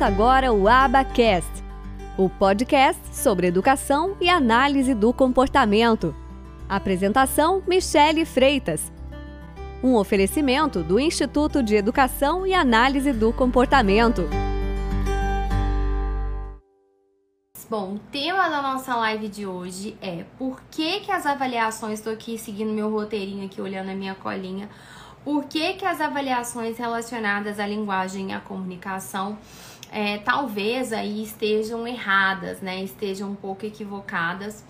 Começa agora o Abacast, o podcast sobre educação e análise do comportamento. Apresentação: Michele Freitas. Um oferecimento do Instituto de Educação e Análise do Comportamento. Bom, o tema da nossa live de hoje é por que, que as avaliações, estou aqui seguindo meu roteirinho aqui, olhando a minha colinha, por que, que as avaliações relacionadas à linguagem e à comunicação é, talvez aí estejam erradas, né? Estejam um pouco equivocadas.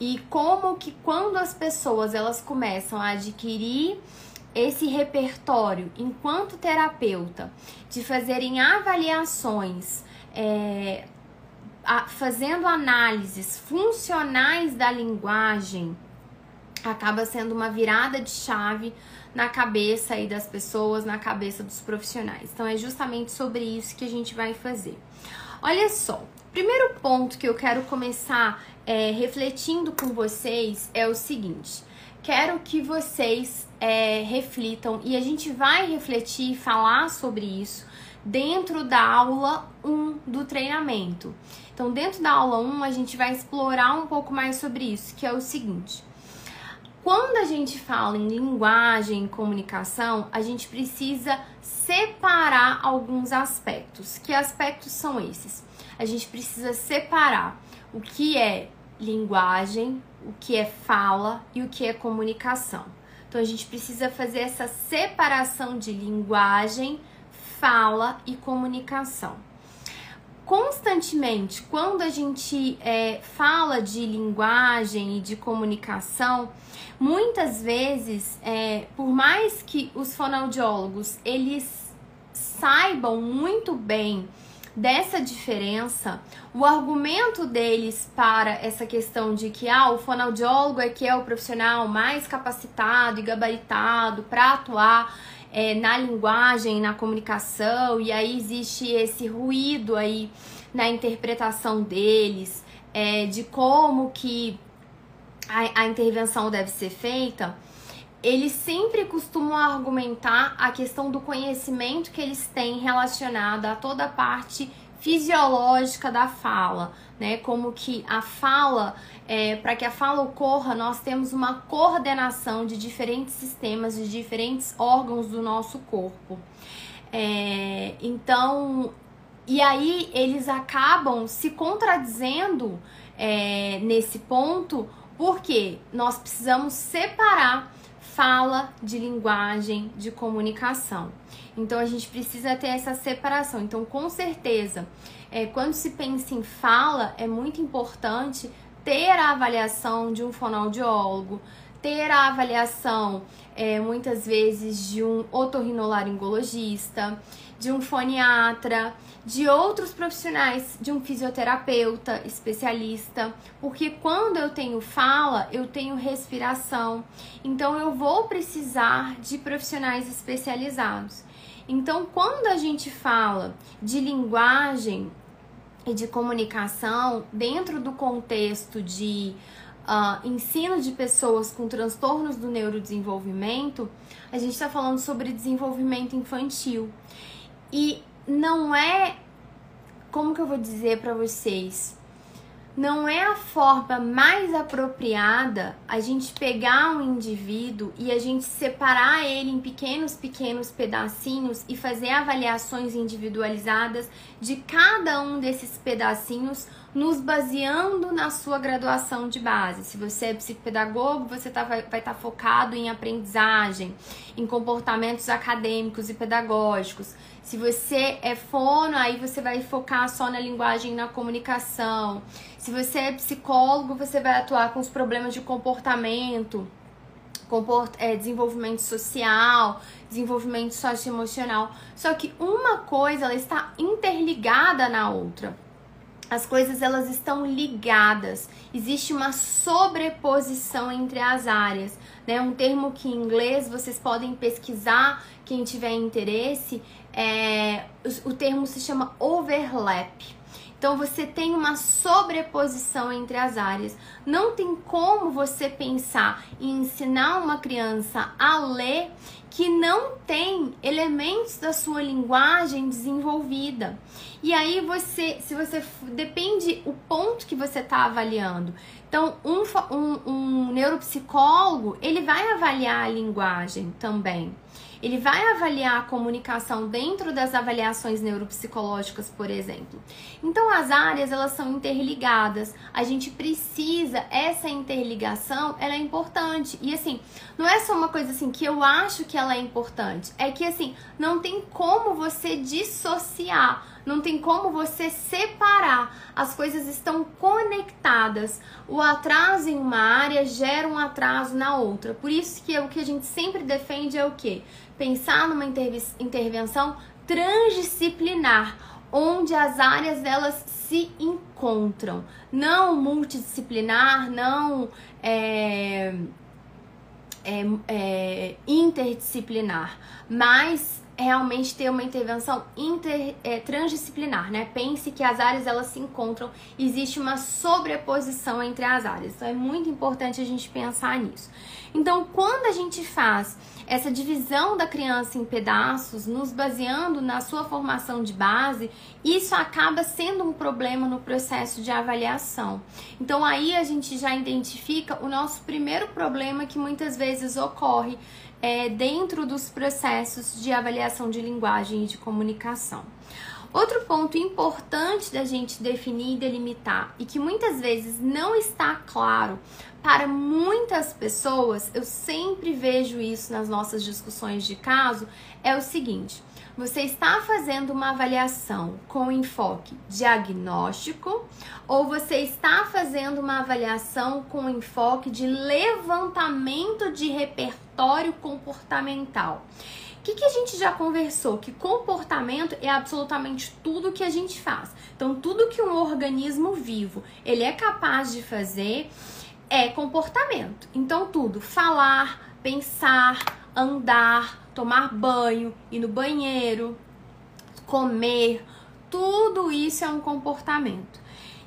E como que quando as pessoas elas começam a adquirir esse repertório enquanto terapeuta de fazerem avaliações é, a, fazendo análises funcionais da linguagem acaba sendo uma virada de chave na cabeça aí das pessoas, na cabeça dos profissionais. Então é justamente sobre isso que a gente vai fazer. Olha só, primeiro ponto que eu quero começar é, refletindo com vocês é o seguinte. Quero que vocês é, reflitam e a gente vai refletir e falar sobre isso dentro da aula 1 do treinamento. Então, dentro da aula 1, a gente vai explorar um pouco mais sobre isso, que é o seguinte. Quando a gente fala em linguagem, comunicação, a gente precisa separar alguns aspectos. Que aspectos são esses? A gente precisa separar o que é linguagem, o que é fala e o que é comunicação. Então a gente precisa fazer essa separação de linguagem, fala e comunicação constantemente, quando a gente é, fala de linguagem e de comunicação, muitas vezes, é, por mais que os fonoaudiólogos eles saibam muito bem dessa diferença, o argumento deles para essa questão de que ah, o fonoaudiólogo é que é o profissional mais capacitado e gabaritado para atuar é, na linguagem, na comunicação, e aí existe esse ruído aí na interpretação deles, é, de como que a, a intervenção deve ser feita, eles sempre costumam argumentar a questão do conhecimento que eles têm relacionado a toda a parte fisiológica da fala, né? Como que a fala, é, para que a fala ocorra, nós temos uma coordenação de diferentes sistemas, de diferentes órgãos do nosso corpo. É, então, e aí eles acabam se contradizendo é, nesse ponto, porque nós precisamos separar fala de linguagem, de comunicação. Então a gente precisa ter essa separação. Então, com certeza, é, quando se pensa em fala, é muito importante ter a avaliação de um fonoaudiólogo, ter a avaliação é, muitas vezes de um otorrinolaringologista, de um foniatra, de outros profissionais, de um fisioterapeuta especialista, porque quando eu tenho fala, eu tenho respiração, então eu vou precisar de profissionais especializados. Então, quando a gente fala de linguagem e de comunicação dentro do contexto de uh, ensino de pessoas com transtornos do neurodesenvolvimento, a gente está falando sobre desenvolvimento infantil. E não é, como que eu vou dizer para vocês? não é a forma mais apropriada a gente pegar um indivíduo e a gente separar ele em pequenos, pequenos pedacinhos e fazer avaliações individualizadas de cada um desses pedacinhos, nos baseando na sua graduação de base. Se você é psicopedagogo, você tá, vai estar tá focado em aprendizagem, em comportamentos acadêmicos e pedagógicos. Se você é fono, aí você vai focar só na linguagem e na comunicação. Se você é psicólogo, você vai atuar com os problemas de comportamento, comport é, desenvolvimento social, desenvolvimento socioemocional. Só que uma coisa ela está interligada na outra. As coisas elas estão ligadas. Existe uma sobreposição entre as áreas, né? Um termo que em inglês vocês podem pesquisar, quem tiver interesse, é, o termo se chama overlap. Então você tem uma sobreposição entre as áreas. Não tem como você pensar em ensinar uma criança a ler que não tem elementos da sua linguagem desenvolvida. E aí você, se você depende o ponto que você está avaliando. Então, um, um, um neuropsicólogo ele vai avaliar a linguagem também. Ele vai avaliar a comunicação dentro das avaliações neuropsicológicas, por exemplo. Então, as áreas elas são interligadas. A gente precisa essa interligação, ela é importante. E assim, não é só uma coisa assim que eu acho que ela é importante, é que assim, não tem como você dissociar não tem como você separar. As coisas estão conectadas. O atraso em uma área gera um atraso na outra. Por isso que é o que a gente sempre defende é o quê? Pensar numa intervenção transdisciplinar, onde as áreas elas se encontram, não multidisciplinar, não é, é, é, interdisciplinar, mas realmente ter uma intervenção inter, é, transdisciplinar, né? Pense que as áreas elas se encontram, existe uma sobreposição entre as áreas. Então é muito importante a gente pensar nisso. Então, quando a gente faz essa divisão da criança em pedaços, nos baseando na sua formação de base, isso acaba sendo um problema no processo de avaliação. Então aí a gente já identifica o nosso primeiro problema que muitas vezes ocorre é, dentro dos processos de avaliação de linguagem e de comunicação. Outro ponto importante da gente definir e delimitar e que muitas vezes não está claro para muitas pessoas, eu sempre vejo isso nas nossas discussões de caso, é o seguinte: você está fazendo uma avaliação com enfoque diagnóstico ou você está fazendo uma avaliação com enfoque de levantamento de repertório comportamental? O que, que a gente já conversou? Que comportamento é absolutamente tudo que a gente faz. Então, tudo que um organismo vivo ele é capaz de fazer é comportamento. Então, tudo, falar, pensar, andar, tomar banho, ir no banheiro, comer, tudo isso é um comportamento.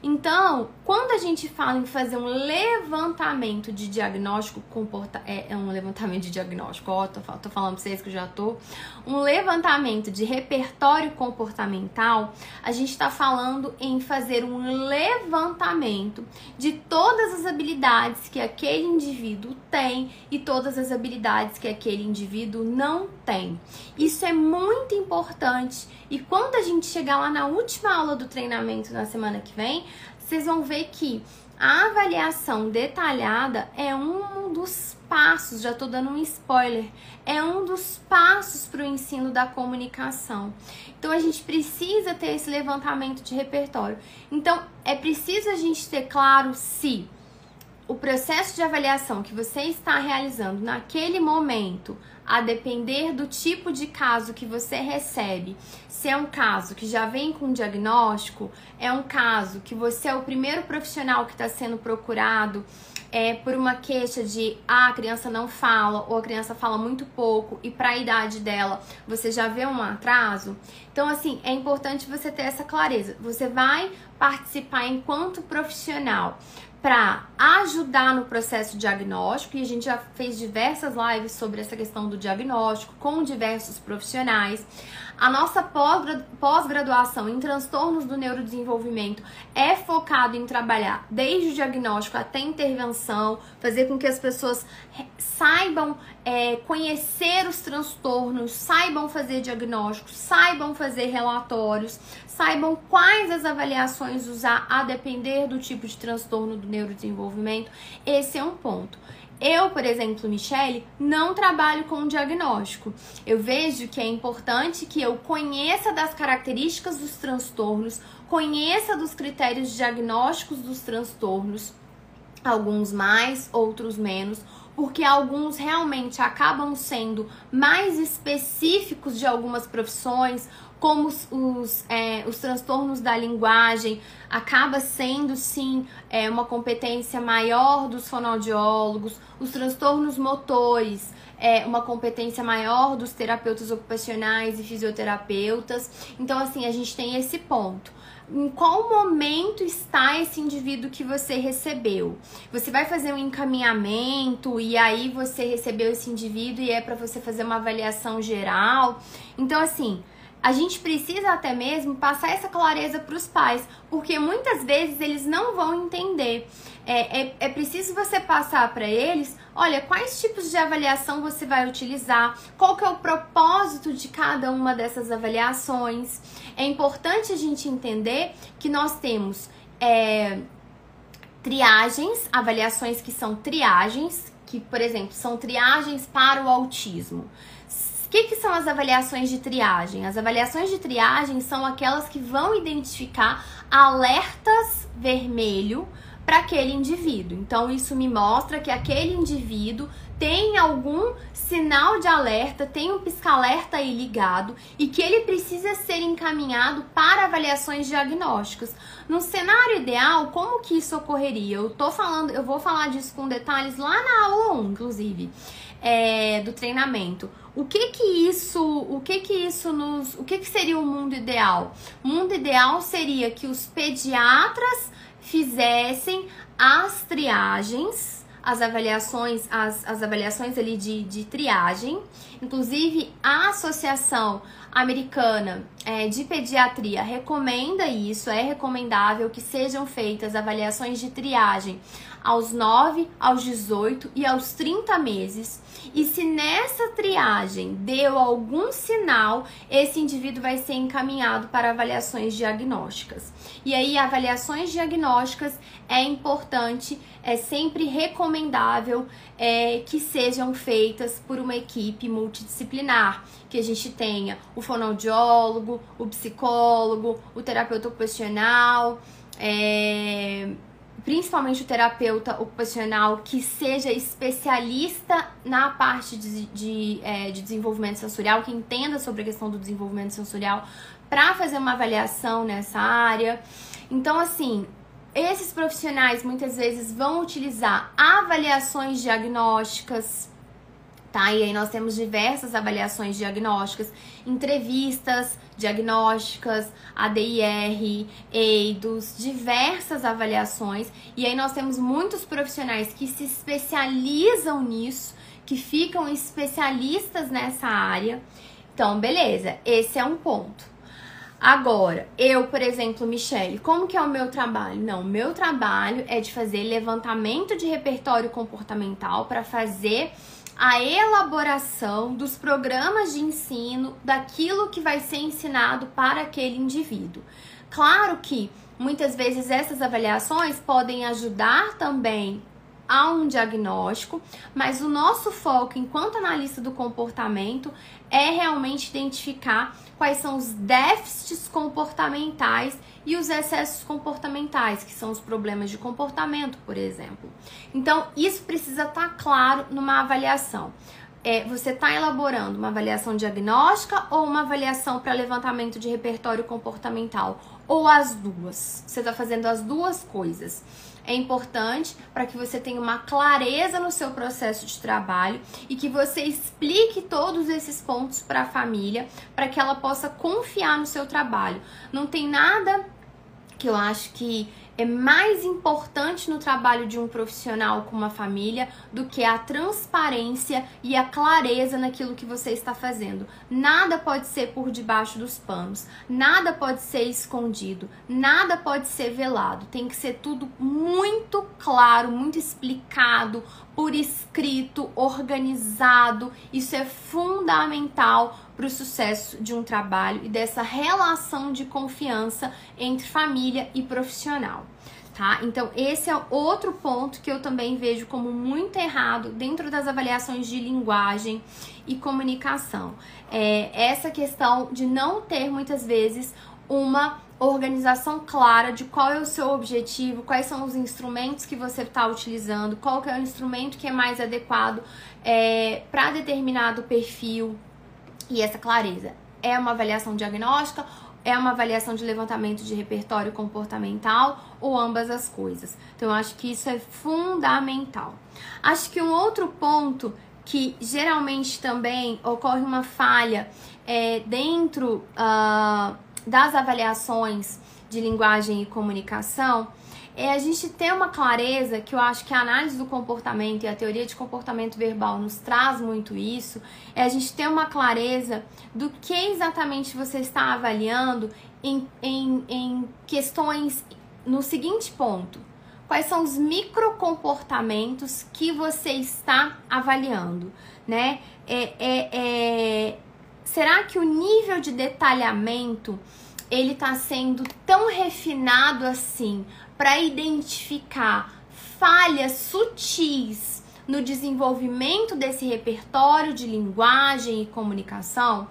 Então, quando a gente fala em fazer um levantamento de diagnóstico comporta é, é um levantamento de diagnóstico, ó, tô, tô falando pra vocês que eu já tô, um levantamento de repertório comportamental, a gente está falando em fazer um levantamento de todas as habilidades que aquele indivíduo tem e todas as habilidades que aquele indivíduo não tem. Isso é muito importante e quando a gente chegar lá na última aula do treinamento na semana que vem, vocês vão ver que a avaliação detalhada é um dos passos, já estou dando um spoiler, é um dos passos para o ensino da comunicação. Então a gente precisa ter esse levantamento de repertório. Então é preciso a gente ter claro se o processo de avaliação que você está realizando naquele momento, a depender do tipo de caso que você recebe, se é um caso que já vem com diagnóstico, é um caso que você é o primeiro profissional que está sendo procurado é, por uma queixa de ah, a criança não fala ou a criança fala muito pouco e para a idade dela você já vê um atraso. Então, assim, é importante você ter essa clareza. Você vai participar enquanto profissional para ajudar no processo diagnóstico, e a gente já fez diversas lives sobre essa questão do diagnóstico com diversos profissionais. A nossa pós-graduação em transtornos do neurodesenvolvimento é focado em trabalhar desde o diagnóstico até a intervenção, fazer com que as pessoas saibam é, conhecer os transtornos, saibam fazer diagnósticos, saibam fazer relatórios, saibam quais as avaliações usar a depender do tipo de transtorno do neurodesenvolvimento. Esse é um ponto. Eu, por exemplo, Michele, não trabalho com diagnóstico. Eu vejo que é importante que eu conheça das características dos transtornos, conheça dos critérios diagnósticos dos transtornos, alguns mais, outros menos, porque alguns realmente acabam sendo mais específicos de algumas profissões, como os, os, é, os transtornos da linguagem, acaba sendo sim é, uma competência maior dos fonoaudiólogos, os transtornos motores, é uma competência maior dos terapeutas ocupacionais e fisioterapeutas. Então, assim, a gente tem esse ponto. em qual momento está esse indivíduo que você recebeu. Você vai fazer um encaminhamento e aí você recebeu esse indivíduo e é para você fazer uma avaliação geral. Então, assim, a gente precisa até mesmo passar essa clareza para os pais, porque muitas vezes eles não vão entender. É, é, é preciso você passar para eles, olha, quais tipos de avaliação você vai utilizar, qual que é o propósito de cada uma dessas avaliações. É importante a gente entender que nós temos é, triagens, avaliações que são triagens, que, por exemplo, são triagens para o autismo. O que, que são as avaliações de triagem? As avaliações de triagem são aquelas que vão identificar alertas vermelho para aquele indivíduo. Então, isso me mostra que aquele indivíduo tem algum sinal de alerta, tem um pisca-alerta aí ligado e que ele precisa ser encaminhado para avaliações diagnósticas. No cenário ideal, como que isso ocorreria? Eu tô falando, eu vou falar disso com detalhes lá na aula 1, inclusive, é, do treinamento. O que que isso, o que que isso nos, o que que seria o mundo ideal? O mundo ideal seria que os pediatras fizessem as triagens, as avaliações, as, as avaliações ali de, de triagem. Inclusive, a Associação Americana é, de Pediatria recomenda isso, é recomendável que sejam feitas avaliações de triagem aos 9, aos 18 e aos 30 meses. E se nessa triagem deu algum sinal, esse indivíduo vai ser encaminhado para avaliações diagnósticas. E aí, avaliações diagnósticas é importante, é sempre recomendável é, que sejam feitas por uma equipe multidisciplinar, que a gente tenha o fonoaudiólogo, o psicólogo, o terapeuta ocupacional, é, principalmente o terapeuta ocupacional que seja especialista na parte de, de, é, de desenvolvimento sensorial, que entenda sobre a questão do desenvolvimento sensorial, para fazer uma avaliação nessa área. Então, assim, esses profissionais muitas vezes vão utilizar avaliações diagnósticas tá? E aí nós temos diversas avaliações diagnósticas, entrevistas diagnósticas, ADIR, EIDOS, diversas avaliações. E aí nós temos muitos profissionais que se especializam nisso, que ficam especialistas nessa área. Então, beleza, esse é um ponto. Agora, eu, por exemplo, Michelle, como que é o meu trabalho? Não, meu trabalho é de fazer levantamento de repertório comportamental para fazer a elaboração dos programas de ensino daquilo que vai ser ensinado para aquele indivíduo. Claro que muitas vezes essas avaliações podem ajudar também a um diagnóstico, mas o nosso foco enquanto analista do comportamento é realmente identificar quais são os déficits comportamentais e os excessos comportamentais, que são os problemas de comportamento, por exemplo. Então, isso precisa estar tá claro numa avaliação. É, você está elaborando uma avaliação diagnóstica ou uma avaliação para levantamento de repertório comportamental? Ou as duas? Você está fazendo as duas coisas é importante para que você tenha uma clareza no seu processo de trabalho e que você explique todos esses pontos para a família, para que ela possa confiar no seu trabalho. Não tem nada que eu acho que é mais importante no trabalho de um profissional com uma família do que a transparência e a clareza naquilo que você está fazendo. Nada pode ser por debaixo dos panos, nada pode ser escondido, nada pode ser velado. Tem que ser tudo muito claro, muito explicado, por escrito, organizado. Isso é fundamental para o sucesso de um trabalho e dessa relação de confiança entre família e profissional. Tá? Então, esse é outro ponto que eu também vejo como muito errado dentro das avaliações de linguagem e comunicação. É essa questão de não ter muitas vezes uma organização clara de qual é o seu objetivo, quais são os instrumentos que você está utilizando, qual é o instrumento que é mais adequado é, para determinado perfil e essa clareza. É uma avaliação diagnóstica, é uma avaliação de levantamento de repertório comportamental ou ambas as coisas. Então, eu acho que isso é fundamental. Acho que um outro ponto que geralmente também ocorre uma falha é, dentro uh, das avaliações de linguagem e comunicação é a gente ter uma clareza que eu acho que a análise do comportamento e a teoria de comportamento verbal nos traz muito isso, é a gente ter uma clareza do que exatamente você está avaliando em, em, em questões no seguinte ponto. Quais são os microcomportamentos que você está avaliando, né? É, é, é, será que o nível de detalhamento ele está sendo tão refinado assim para identificar falhas sutis no desenvolvimento desse repertório de linguagem e comunicação,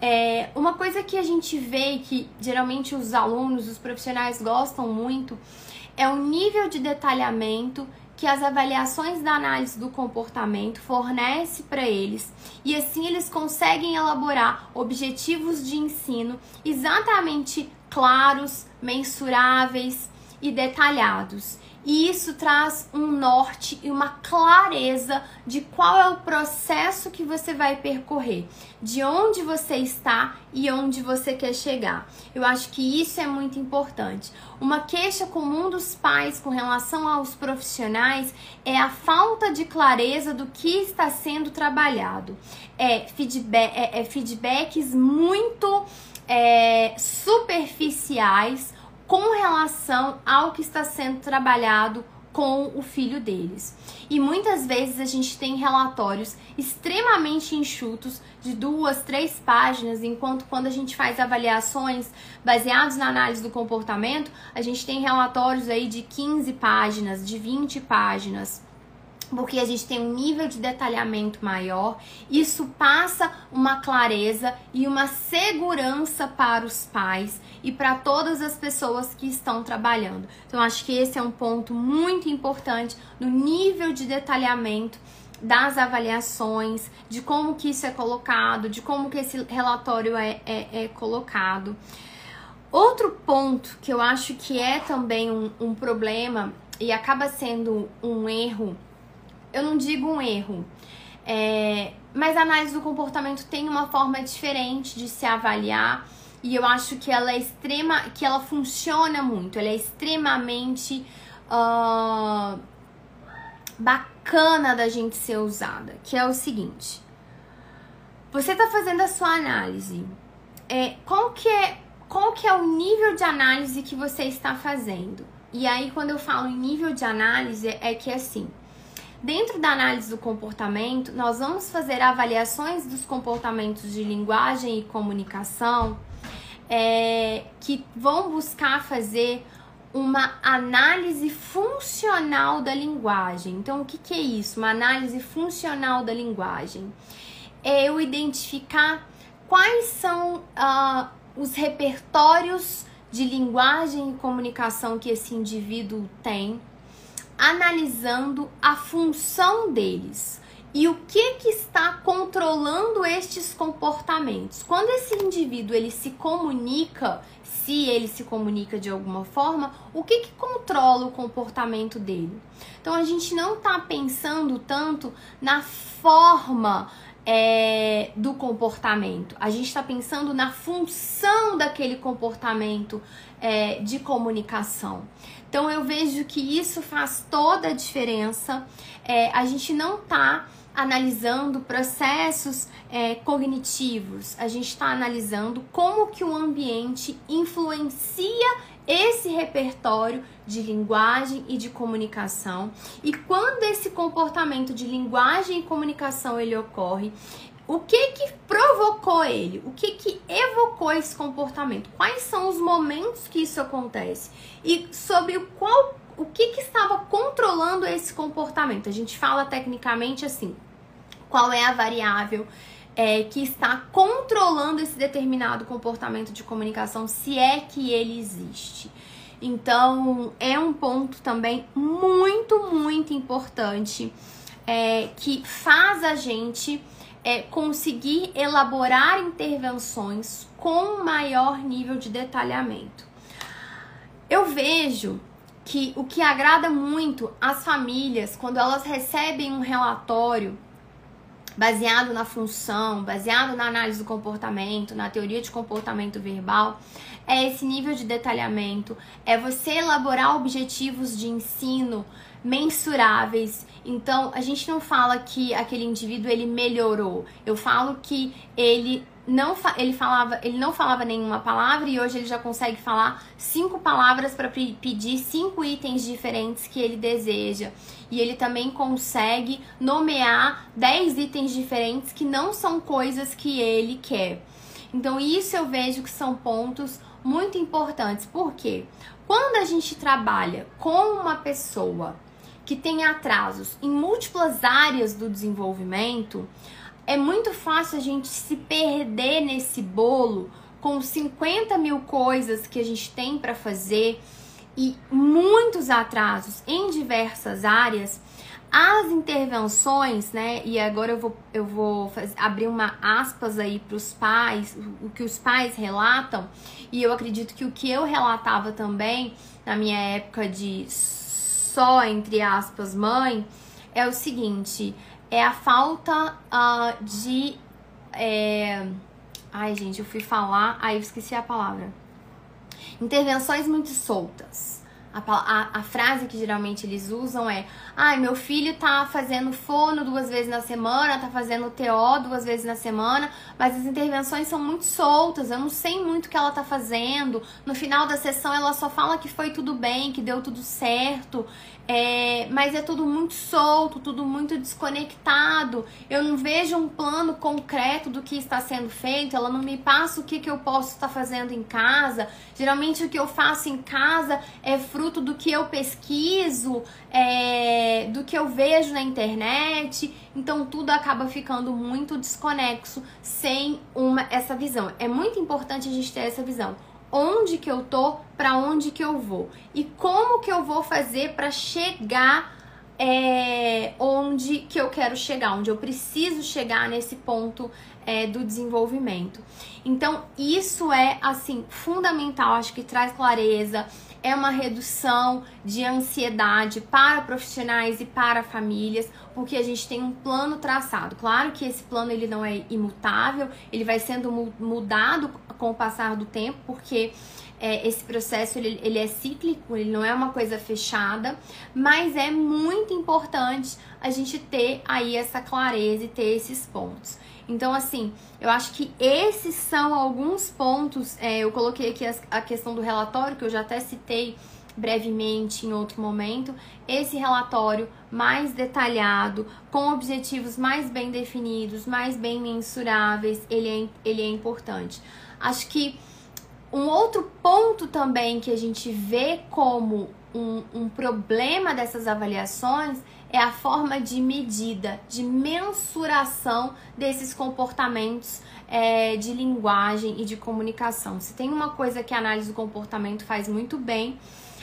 é, uma coisa que a gente vê que geralmente os alunos, os profissionais gostam muito, é o nível de detalhamento que as avaliações da análise do comportamento fornece para eles e assim eles conseguem elaborar objetivos de ensino exatamente claros, mensuráveis e detalhados. E isso traz um norte e uma clareza de qual é o processo que você vai percorrer, de onde você está e onde você quer chegar. Eu acho que isso é muito importante. Uma queixa comum dos pais com relação aos profissionais é a falta de clareza do que está sendo trabalhado. É, feedback, é, é feedbacks muito é, superficiais com relação ao que está sendo trabalhado com o filho deles. E muitas vezes a gente tem relatórios extremamente enxutos de duas, três páginas, enquanto quando a gente faz avaliações baseadas na análise do comportamento, a gente tem relatórios aí de 15 páginas, de 20 páginas porque a gente tem um nível de detalhamento maior, isso passa uma clareza e uma segurança para os pais e para todas as pessoas que estão trabalhando. Então, acho que esse é um ponto muito importante no nível de detalhamento das avaliações, de como que isso é colocado, de como que esse relatório é, é, é colocado. Outro ponto que eu acho que é também um, um problema e acaba sendo um erro eu não digo um erro, é, mas a análise do comportamento tem uma forma diferente de se avaliar e eu acho que ela é extrema, que ela funciona muito, ela é extremamente uh, bacana da gente ser usada, que é o seguinte: você está fazendo a sua análise, é, qual que é qual que é o nível de análise que você está fazendo? E aí, quando eu falo em nível de análise, é que assim, Dentro da análise do comportamento, nós vamos fazer avaliações dos comportamentos de linguagem e comunicação é, que vão buscar fazer uma análise funcional da linguagem. Então, o que, que é isso? Uma análise funcional da linguagem. É eu identificar quais são uh, os repertórios de linguagem e comunicação que esse indivíduo tem analisando a função deles e o que que está controlando estes comportamentos. Quando esse indivíduo ele se comunica, se ele se comunica de alguma forma, o que que controla o comportamento dele? Então a gente não está pensando tanto na forma é, do comportamento. A gente está pensando na função daquele comportamento é, de comunicação. Então eu vejo que isso faz toda a diferença. É, a gente não está analisando processos é, cognitivos, a gente está analisando como que o ambiente influencia esse repertório de linguagem e de comunicação. E quando esse comportamento de linguagem e comunicação ele ocorre, o que que provocou ele? O que que evocou esse comportamento? Quais são os momentos que isso acontece? E sobre o qual o que que estava controlando esse comportamento? A gente fala tecnicamente assim: qual é a variável é, que está controlando esse determinado comportamento de comunicação, se é que ele existe. Então, é um ponto também muito, muito importante é, que faz a gente é, conseguir elaborar intervenções com maior nível de detalhamento. Eu vejo que o que agrada muito às famílias quando elas recebem um relatório baseado na função, baseado na análise do comportamento, na teoria de comportamento verbal, é esse nível de detalhamento, é você elaborar objetivos de ensino mensuráveis. Então, a gente não fala que aquele indivíduo ele melhorou. Eu falo que ele não ele falava, ele não falava nenhuma palavra e hoje ele já consegue falar cinco palavras para pedir cinco itens diferentes que ele deseja. E ele também consegue nomear dez itens diferentes que não são coisas que ele quer. Então, isso eu vejo que são pontos muito importantes. Por quê? Quando a gente trabalha com uma pessoa que tem atrasos em múltiplas áreas do desenvolvimento, é muito fácil a gente se perder nesse bolo com 50 mil coisas que a gente tem para fazer e muitos atrasos em diversas áreas. As intervenções, né? E agora eu vou, eu vou fazer, abrir uma aspas aí para os pais, o que os pais relatam, e eu acredito que o que eu relatava também na minha época de só, entre aspas, mãe, é o seguinte: é a falta uh, de. É... Ai, gente, eu fui falar, aí eu esqueci a palavra. Intervenções muito soltas. A, a, a, frase que geralmente eles usam é: ai, meu filho tá fazendo fono duas vezes na semana, tá fazendo TO duas vezes na semana, mas as intervenções são muito soltas, eu não sei muito o que ela tá fazendo. No final da sessão ela só fala que foi tudo bem, que deu tudo certo. É, mas é tudo muito solto, tudo muito desconectado. Eu não vejo um plano concreto do que está sendo feito. Ela não me passa o que, que eu posso estar fazendo em casa. Geralmente o que eu faço em casa é fruto do que eu pesquiso, é, do que eu vejo na internet. Então tudo acaba ficando muito desconexo sem uma essa visão. É muito importante a gente ter essa visão onde que eu tô, para onde que eu vou e como que eu vou fazer para chegar é, onde que eu quero chegar, onde eu preciso chegar nesse ponto é, do desenvolvimento. Então, isso é assim fundamental, acho que traz clareza, é uma redução de ansiedade para profissionais e para famílias, porque a gente tem um plano traçado. Claro que esse plano ele não é imutável, ele vai sendo mudado com o passar do tempo, porque é, esse processo ele, ele é cíclico, ele não é uma coisa fechada, mas é muito importante a gente ter aí essa clareza e ter esses pontos. Então, assim, eu acho que esses são alguns pontos. É, eu coloquei aqui a, a questão do relatório, que eu já até citei brevemente em outro momento. Esse relatório mais detalhado, com objetivos mais bem definidos, mais bem mensuráveis, ele é, ele é importante. Acho que um outro ponto também que a gente vê como um, um problema dessas avaliações é a forma de medida, de mensuração desses comportamentos é, de linguagem e de comunicação. Se tem uma coisa que a análise do comportamento faz muito bem,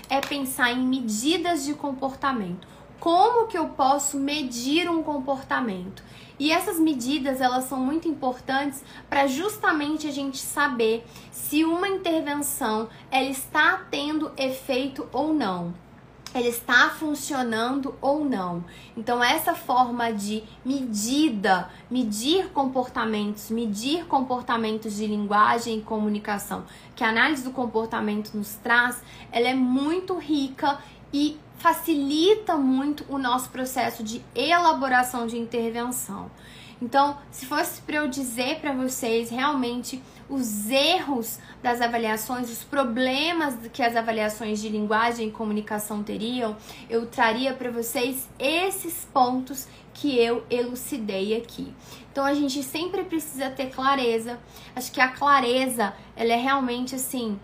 é pensar em medidas de comportamento. Como que eu posso medir um comportamento? E essas medidas, elas são muito importantes para justamente a gente saber se uma intervenção ela está tendo efeito ou não. Ela está funcionando ou não. Então, essa forma de medida, medir comportamentos, medir comportamentos de linguagem e comunicação, que a análise do comportamento nos traz, ela é muito rica e facilita muito o nosso processo de elaboração de intervenção. Então, se fosse para eu dizer para vocês realmente os erros das avaliações, os problemas que as avaliações de linguagem e comunicação teriam, eu traria para vocês esses pontos que eu elucidei aqui. Então a gente sempre precisa ter clareza. Acho que a clareza, ela é realmente assim,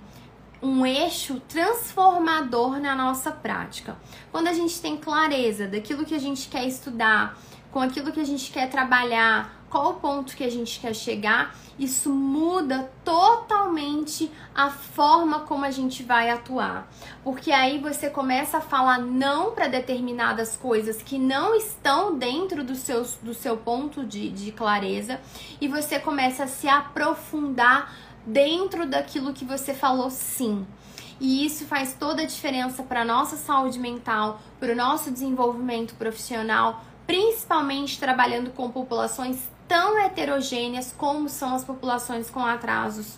um eixo transformador na nossa prática. Quando a gente tem clareza daquilo que a gente quer estudar, com aquilo que a gente quer trabalhar, qual o ponto que a gente quer chegar, isso muda totalmente a forma como a gente vai atuar. Porque aí você começa a falar não para determinadas coisas que não estão dentro do seu, do seu ponto de, de clareza e você começa a se aprofundar dentro daquilo que você falou sim. E isso faz toda a diferença para a nossa saúde mental, para o nosso desenvolvimento profissional, principalmente trabalhando com populações tão heterogêneas como são as populações com atrasos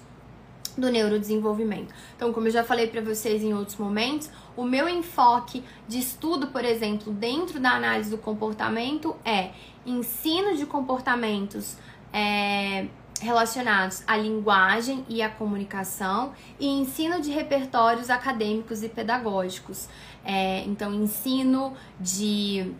do neurodesenvolvimento. Então, como eu já falei para vocês em outros momentos, o meu enfoque de estudo, por exemplo, dentro da análise do comportamento é ensino de comportamentos é, relacionados à linguagem e à comunicação e ensino de repertórios acadêmicos e pedagógicos. É, então, ensino de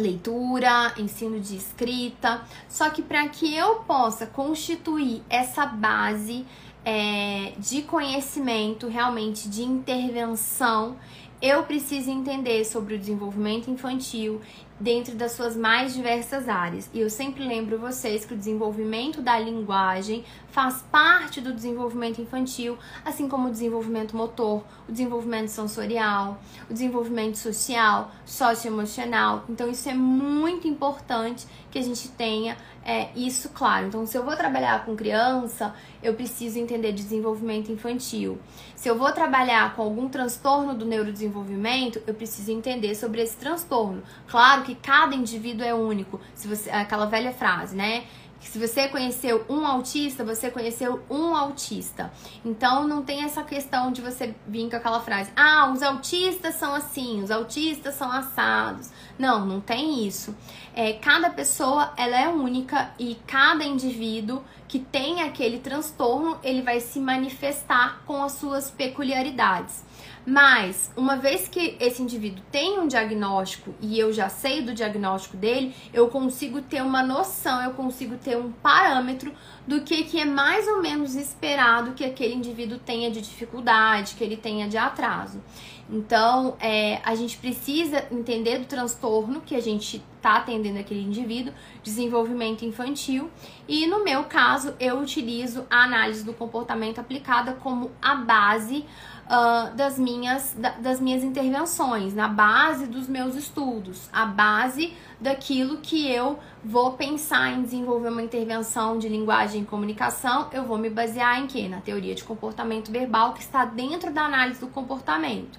leitura, ensino de escrita. Só que para que eu possa constituir essa base é, de conhecimento, realmente de intervenção, eu preciso entender sobre o desenvolvimento infantil dentro das suas mais diversas áreas. E eu sempre lembro vocês que o desenvolvimento da linguagem faz parte do desenvolvimento infantil, assim como o desenvolvimento motor, o desenvolvimento sensorial, o desenvolvimento social, socioemocional. Então isso é muito importante que a gente tenha é, isso claro. Então, se eu vou trabalhar com criança, eu preciso entender desenvolvimento infantil. Se eu vou trabalhar com algum transtorno do neurodesenvolvimento, eu preciso entender sobre esse transtorno. Claro que cada indivíduo é único. Se você, aquela velha frase, né? que se você conheceu um autista, você conheceu um autista. Então não tem essa questão de você vir com aquela frase: "Ah, os autistas são assim, os autistas são assados". Não, não tem isso. É, cada pessoa ela é única e cada indivíduo que tem aquele transtorno, ele vai se manifestar com as suas peculiaridades. Mas, uma vez que esse indivíduo tem um diagnóstico e eu já sei do diagnóstico dele, eu consigo ter uma noção, eu consigo ter um parâmetro do que, que é mais ou menos esperado que aquele indivíduo tenha de dificuldade, que ele tenha de atraso. Então, é, a gente precisa entender do transtorno que a gente está atendendo aquele indivíduo, desenvolvimento infantil, e no meu caso, eu utilizo a análise do comportamento aplicada como a base uh, das, minhas, da, das minhas intervenções, na base dos meus estudos, a base daquilo que eu vou pensar em desenvolver uma intervenção de linguagem e comunicação, eu vou me basear em quê? Na teoria de comportamento verbal que está dentro da análise do comportamento.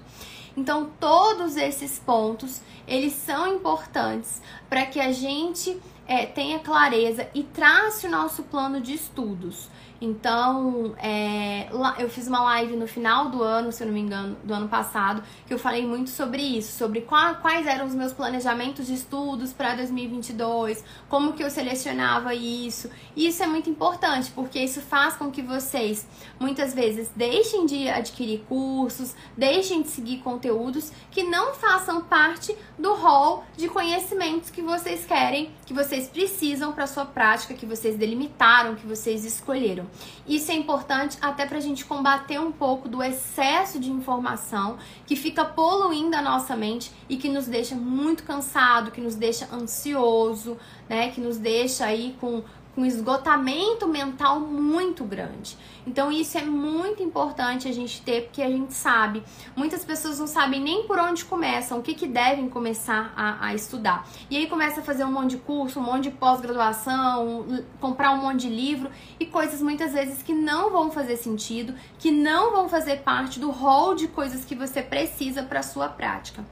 Então, todos esses pontos, eles são importantes para que a gente é, tenha clareza e trace o nosso plano de estudos. Então, é, eu fiz uma live no final do ano, se eu não me engano, do ano passado, que eu falei muito sobre isso, sobre qual, quais eram os meus planejamentos de estudos para 2022, como que eu selecionava isso. E isso é muito importante, porque isso faz com que vocês, muitas vezes, deixem de adquirir cursos, deixem de seguir conteúdos que não façam parte do rol de conhecimentos que vocês querem, que vocês precisam para sua prática, que vocês delimitaram, que vocês escolheram. Isso é importante até para a gente combater um pouco do excesso de informação que fica poluindo a nossa mente e que nos deixa muito cansado, que nos deixa ansioso, né? Que nos deixa aí com um esgotamento mental muito grande. Então isso é muito importante a gente ter, porque a gente sabe, muitas pessoas não sabem nem por onde começam, o que, que devem começar a, a estudar. E aí começa a fazer um monte de curso, um monte de pós-graduação, comprar um monte de livro e coisas muitas vezes que não vão fazer sentido, que não vão fazer parte do rol de coisas que você precisa para sua prática.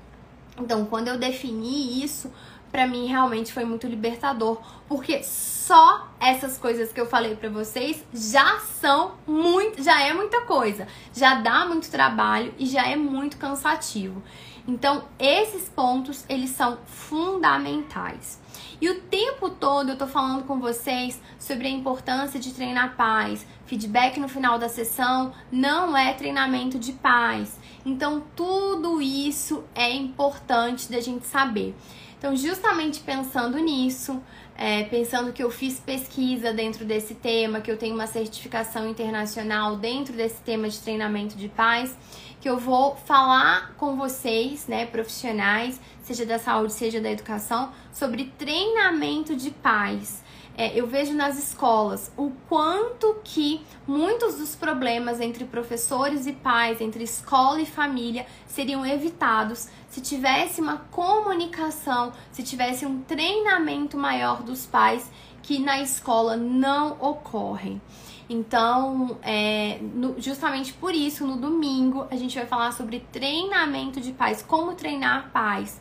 Então, quando eu defini isso, para mim realmente foi muito libertador, porque só essas coisas que eu falei para vocês já são muito, já é muita coisa, já dá muito trabalho e já é muito cansativo. Então, esses pontos, eles são fundamentais. E o tempo todo eu tô falando com vocês sobre a importância de treinar paz. Feedback no final da sessão não é treinamento de paz. Então, tudo isso é importante da gente saber. Então, justamente pensando nisso, é, pensando que eu fiz pesquisa dentro desse tema, que eu tenho uma certificação internacional dentro desse tema de treinamento de paz, que eu vou falar com vocês, né, profissionais, seja da saúde, seja da educação, sobre treinamento de paz é, eu vejo nas escolas o quanto que muitos dos problemas entre professores e pais, entre escola e família, seriam evitados se tivesse uma comunicação, se tivesse um treinamento maior dos pais que na escola não ocorrem. Então, é, no, justamente por isso, no domingo, a gente vai falar sobre treinamento de pais, como treinar pais.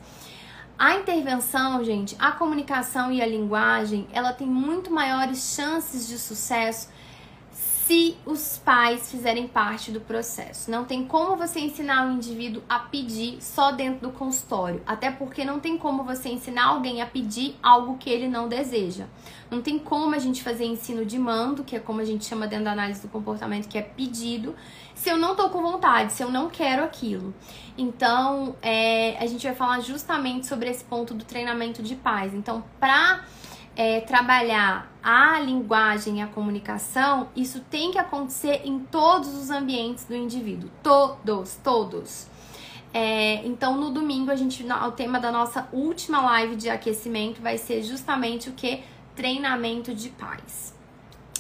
A intervenção, gente, a comunicação e a linguagem, ela tem muito maiores chances de sucesso se os pais fizerem parte do processo. Não tem como você ensinar o indivíduo a pedir só dentro do consultório, até porque não tem como você ensinar alguém a pedir algo que ele não deseja. Não tem como a gente fazer ensino de mando, que é como a gente chama dentro da análise do comportamento, que é pedido, se eu não tô com vontade, se eu não quero aquilo. Então, é, a gente vai falar justamente sobre esse ponto do treinamento de pais. Então, para é, trabalhar a linguagem e a comunicação, isso tem que acontecer em todos os ambientes do indivíduo. Todos, todos. É, então, no domingo, a gente, o tema da nossa última live de aquecimento vai ser justamente o que? Treinamento de pais.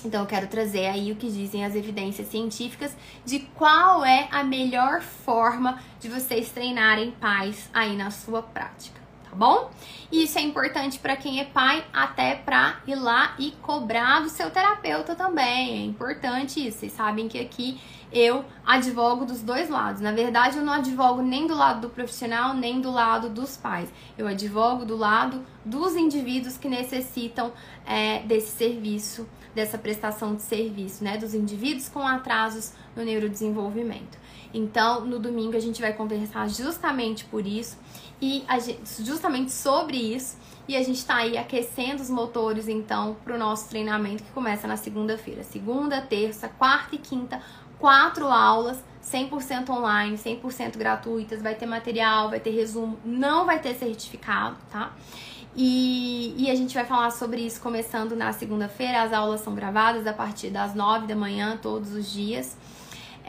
Então, eu quero trazer aí o que dizem as evidências científicas de qual é a melhor forma de vocês treinarem pais aí na sua prática bom? E isso é importante para quem é pai, até para ir lá e cobrar do seu terapeuta também. É importante isso. Vocês sabem que aqui eu advogo dos dois lados. Na verdade, eu não advogo nem do lado do profissional, nem do lado dos pais. Eu advogo do lado dos indivíduos que necessitam é, desse serviço, dessa prestação de serviço, né? Dos indivíduos com atrasos no neurodesenvolvimento. Então, no domingo a gente vai conversar justamente por isso e gente, justamente sobre isso. E a gente está aí aquecendo os motores, então, para o nosso treinamento que começa na segunda-feira. Segunda, terça, quarta e quinta, quatro aulas, 100% online, 100% gratuitas. Vai ter material, vai ter resumo, não vai ter certificado, tá? E, e a gente vai falar sobre isso começando na segunda-feira. As aulas são gravadas a partir das nove da manhã, todos os dias.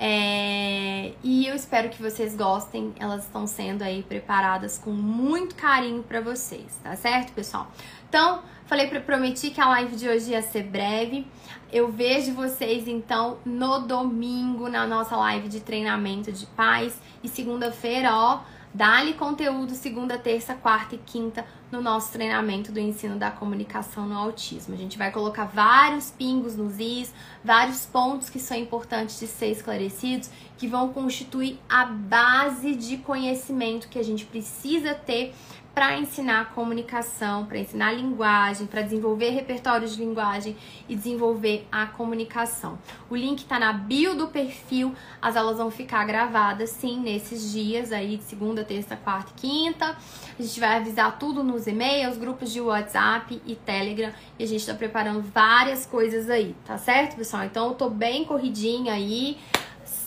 É, e eu espero que vocês gostem. Elas estão sendo aí preparadas com muito carinho para vocês, tá certo, pessoal? Então, falei para prometi que a live de hoje ia ser breve. Eu vejo vocês então no domingo na nossa live de treinamento de paz e segunda-feira, ó, Dá-lhe conteúdo segunda, terça, quarta e quinta no nosso treinamento do ensino da comunicação no autismo. A gente vai colocar vários pingos nos is, vários pontos que são importantes de ser esclarecidos, que vão constituir a base de conhecimento que a gente precisa ter para ensinar comunicação, para ensinar linguagem, para desenvolver repertório de linguagem e desenvolver a comunicação. O link está na bio do perfil, as aulas vão ficar gravadas sim nesses dias aí de segunda, terça, quarta e quinta. A gente vai avisar tudo nos e-mails, grupos de WhatsApp e Telegram e a gente está preparando várias coisas aí, tá certo, pessoal? Então eu tô bem corridinha aí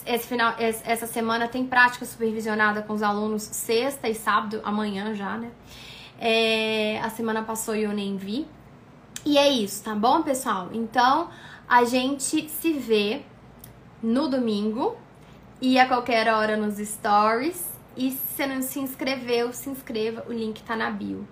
esse final, essa semana tem prática supervisionada com os alunos sexta e sábado, amanhã já, né? É, a semana passou e eu nem vi. E é isso, tá bom, pessoal? Então, a gente se vê no domingo e a qualquer hora nos stories. E se você não se inscreveu, se inscreva, o link tá na bio.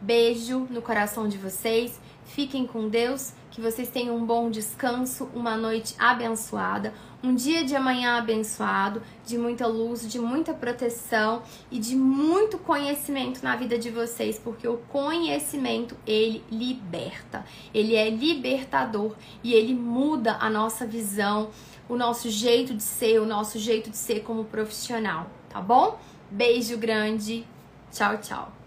Beijo no coração de vocês. Fiquem com Deus, que vocês tenham um bom descanso, uma noite abençoada um dia de amanhã abençoado, de muita luz, de muita proteção e de muito conhecimento na vida de vocês, porque o conhecimento ele liberta, ele é libertador e ele muda a nossa visão, o nosso jeito de ser, o nosso jeito de ser como profissional, tá bom? Beijo grande, tchau, tchau.